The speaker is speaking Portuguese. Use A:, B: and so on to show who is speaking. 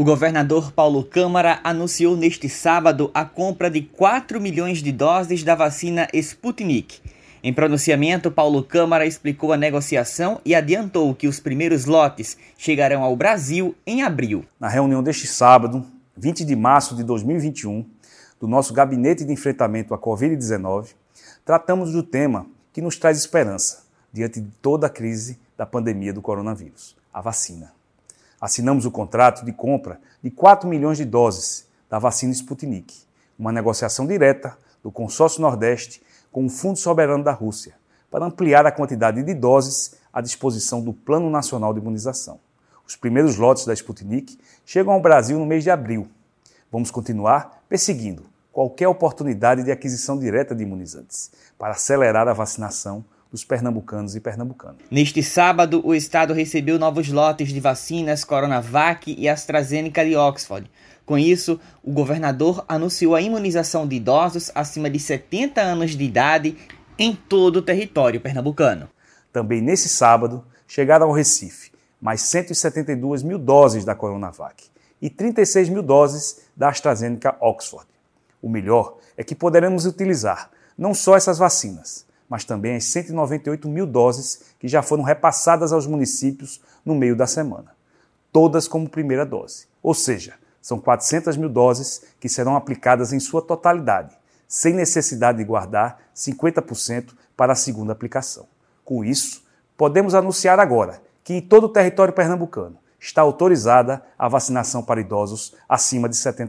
A: O governador Paulo Câmara anunciou neste sábado a compra de 4 milhões de doses da vacina Sputnik. Em pronunciamento, Paulo Câmara explicou a negociação e adiantou que os primeiros lotes chegarão ao Brasil em abril.
B: Na reunião deste sábado, 20 de março de 2021, do nosso Gabinete de Enfrentamento à Covid-19, tratamos do tema que nos traz esperança diante de toda a crise da pandemia do coronavírus: a vacina. Assinamos o contrato de compra de 4 milhões de doses da vacina Sputnik, uma negociação direta do Consórcio Nordeste com o Fundo Soberano da Rússia, para ampliar a quantidade de doses à disposição do Plano Nacional de Imunização. Os primeiros lotes da Sputnik chegam ao Brasil no mês de abril. Vamos continuar perseguindo qualquer oportunidade de aquisição direta de imunizantes para acelerar a vacinação dos pernambucanos e pernambucanas.
A: Neste sábado, o estado recebeu novos lotes de vacinas Coronavac e AstraZeneca de Oxford. Com isso, o governador anunciou a imunização de idosos acima de 70 anos de idade em todo o território pernambucano.
B: Também nesse sábado, chegaram ao Recife mais 172 mil doses da Coronavac e 36 mil doses da AstraZeneca Oxford. O melhor é que poderemos utilizar não só essas vacinas, mas também as 198 mil doses que já foram repassadas aos municípios no meio da semana, todas como primeira dose. Ou seja, são 400 mil doses que serão aplicadas em sua totalidade, sem necessidade de guardar 50% para a segunda aplicação. Com isso, podemos anunciar agora que em todo o território pernambucano está autorizada a vacinação para idosos acima de 70 anos.